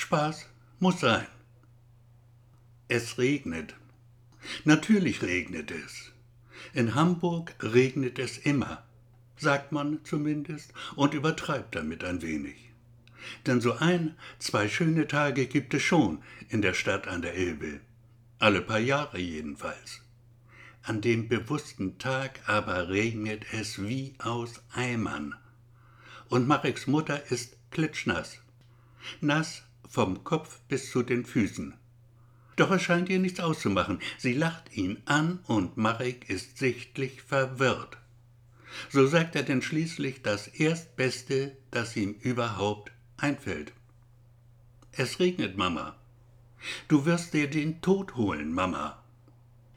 Spaß muss sein. Es regnet. Natürlich regnet es. In Hamburg regnet es immer, sagt man zumindest und übertreibt damit ein wenig. Denn so ein, zwei schöne Tage gibt es schon in der Stadt an der Elbe. Alle paar Jahre jedenfalls. An dem bewussten Tag aber regnet es wie aus Eimern. Und Mareks Mutter ist klitschnass. Nass vom Kopf bis zu den Füßen. Doch es scheint ihr nichts auszumachen. Sie lacht ihn an und Marek ist sichtlich verwirrt. So sagt er denn schließlich das Erstbeste, das ihm überhaupt einfällt. Es regnet, Mama. Du wirst dir den Tod holen, Mama.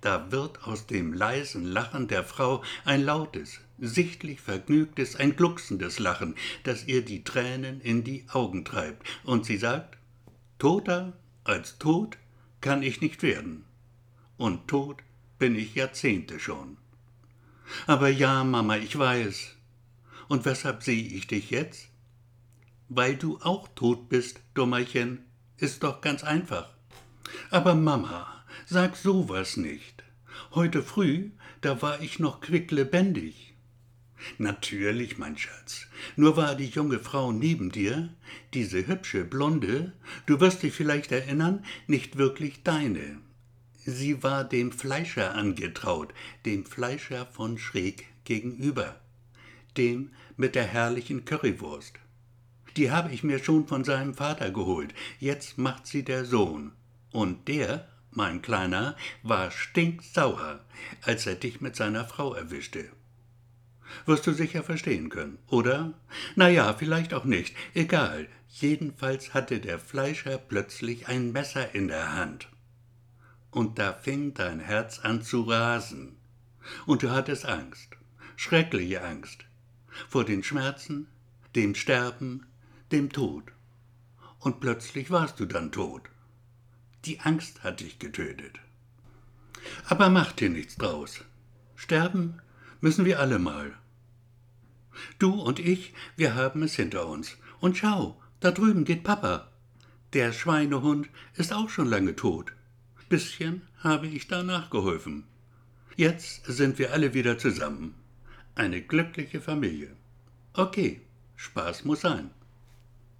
Da wird aus dem leisen Lachen der Frau ein lautes, sichtlich vergnügtes, ein glucksendes Lachen, das ihr die Tränen in die Augen treibt, und sie sagt, Toter als tot kann ich nicht werden, und tot bin ich Jahrzehnte schon. Aber ja, Mama, ich weiß. Und weshalb sehe ich dich jetzt? Weil du auch tot bist, Dummerchen, ist doch ganz einfach. Aber Mama, sag sowas nicht. Heute früh, da war ich noch quicklebendig. Natürlich, mein Schatz. Nur war die junge Frau neben dir, diese hübsche Blonde, du wirst dich vielleicht erinnern, nicht wirklich deine. Sie war dem Fleischer angetraut, dem Fleischer von schräg gegenüber, dem mit der herrlichen Currywurst. Die habe ich mir schon von seinem Vater geholt, jetzt macht sie der Sohn. Und der, mein Kleiner, war stinksauer, als er dich mit seiner Frau erwischte. Wirst du sicher verstehen können, oder? Na ja, vielleicht auch nicht, egal. Jedenfalls hatte der Fleischer plötzlich ein Messer in der Hand und da fing dein Herz an zu rasen. Und du hattest Angst, schreckliche Angst, vor den Schmerzen, dem Sterben, dem Tod. Und plötzlich warst du dann tot. Die Angst hat dich getötet. Aber mach dir nichts draus. Sterben müssen wir alle mal. Du und ich, wir haben es hinter uns. Und schau, da drüben geht Papa. Der Schweinehund ist auch schon lange tot bisschen habe ich da nachgeholfen. Jetzt sind wir alle wieder zusammen. Eine glückliche Familie. Okay, Spaß muss sein.